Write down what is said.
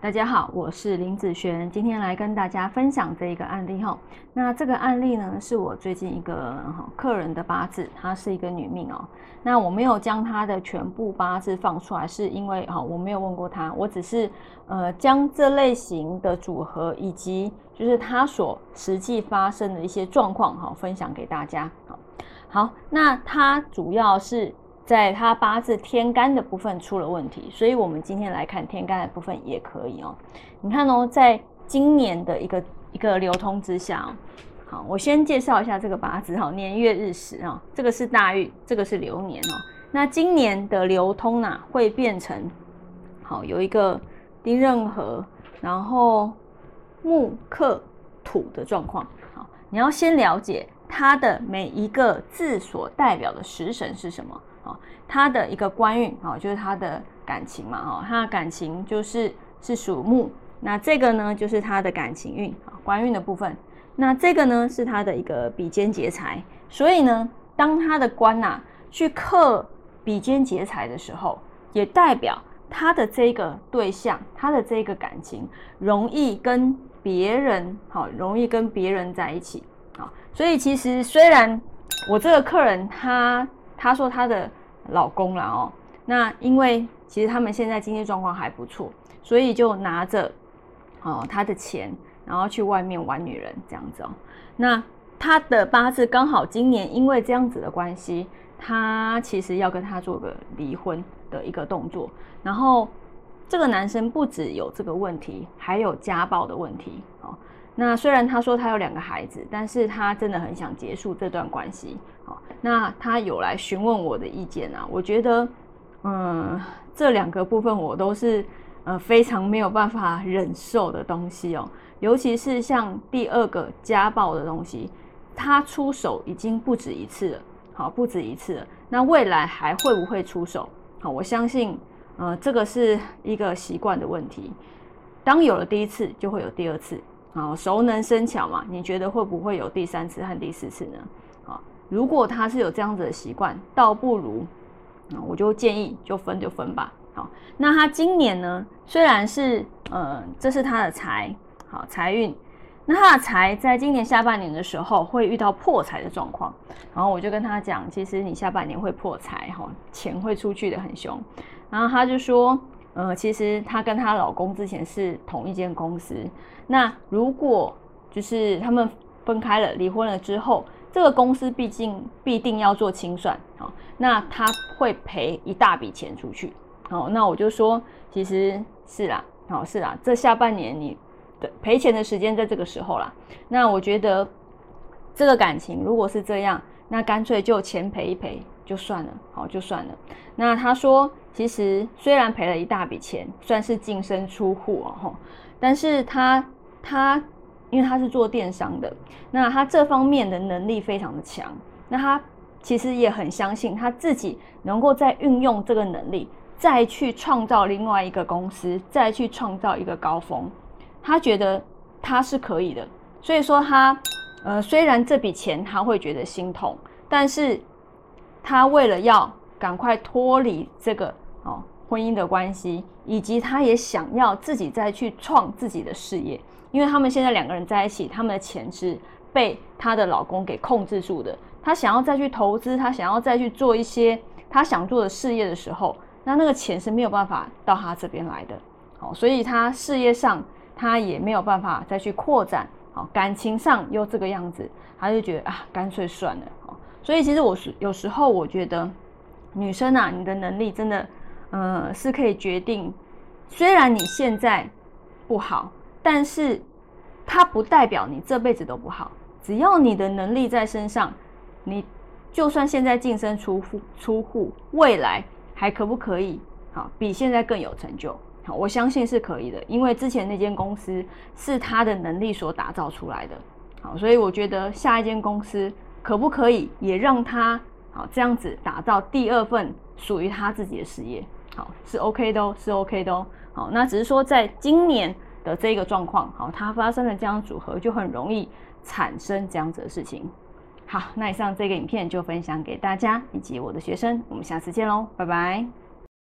大家好，我是林子璇，今天来跟大家分享这一个案例哈。那这个案例呢，是我最近一个客人的八字，她是一个女命哦。那我没有将她的全部八字放出来，是因为哈，我没有问过她，我只是呃将这类型的组合以及就是她所实际发生的一些状况哈，分享给大家。好，好，那她主要是。在他八字天干的部分出了问题，所以我们今天来看天干的部分也可以哦。你看哦，在今年的一个一个流通之下哦，好，我先介绍一下这个八字哈，年月日时啊，这个是大运，这个是流年哦。那今年的流通呢，会变成好有一个丁壬合，然后木克土的状况。好，你要先了解它的每一个字所代表的食神是什么。他的一个官运啊，就是他的感情嘛，哈，他的感情就是是属木，那这个呢就是他的感情运啊，官运的部分。那这个呢是他的一个比肩劫财，所以呢，当他的官呐去克比肩劫财的时候，也代表他的这个对象，他的这个感情容易跟别人好，容易跟别人在一起啊。所以其实虽然我这个客人他他说他的。老公了哦，那因为其实他们现在经济状况还不错，所以就拿着哦他的钱，然后去外面玩女人这样子哦。那他的八字刚好今年因为这样子的关系，他其实要跟他做个离婚的一个动作。然后这个男生不止有这个问题，还有家暴的问题。那虽然他说他有两个孩子，但是他真的很想结束这段关系。好，那他有来询问我的意见啊。我觉得，嗯，这两个部分我都是呃非常没有办法忍受的东西哦。尤其是像第二个家暴的东西，他出手已经不止一次了。好，不止一次了。那未来还会不会出手？好，我相信，呃，这个是一个习惯的问题。当有了第一次，就会有第二次。好，熟能生巧嘛？你觉得会不会有第三次和第四次呢？好，如果他是有这样子的习惯，倒不如，我就建议就分就分吧。好，那他今年呢，虽然是呃，这是他的财，好财运，那他的财在今年下半年的时候会遇到破财的状况。然后我就跟他讲，其实你下半年会破财，哈，钱会出去的很凶。然后他就说。呃，其实她跟她老公之前是同一间公司。那如果就是他们分开了、离婚了之后，这个公司毕竟必定要做清算，好，那他会赔一大笔钱出去。好，那我就说，其实是啦，好是啦，这下半年你的赔钱的时间在这个时候啦。那我觉得这个感情如果是这样，那干脆就钱赔一赔。就算了，好就算了。那他说，其实虽然赔了一大笔钱，算是净身出户哦，但是他他因为他是做电商的，那他这方面的能力非常的强。那他其实也很相信他自己能够再运用这个能力，再去创造另外一个公司，再去创造一个高峰。他觉得他是可以的，所以说他呃，虽然这笔钱他会觉得心痛，但是。他为了要赶快脱离这个哦婚姻的关系，以及他也想要自己再去创自己的事业，因为他们现在两个人在一起，他们的钱是被她的老公给控制住的。她想要再去投资，她想要再去做一些她想做的事业的时候，那那个钱是没有办法到她这边来的。好，所以她事业上她也没有办法再去扩展。好，感情上又这个样子，她就觉得啊，干脆算了。所以其实我是有时候我觉得，女生啊，你的能力真的，呃，是可以决定。虽然你现在不好，但是它不代表你这辈子都不好。只要你的能力在身上，你就算现在净身出户出户，未来还可不可以？好，比现在更有成就。好，我相信是可以的，因为之前那间公司是他的能力所打造出来的。好，所以我觉得下一间公司。可不可以也让他好这样子打造第二份属于他自己的事业？好是 OK 的哦，是 OK 的哦。好，那只是说在今年的这个状况，好，它发生了这样组合，就很容易产生这样子的事情。好，那以上这个影片就分享给大家以及我的学生，我们下次见喽，拜拜。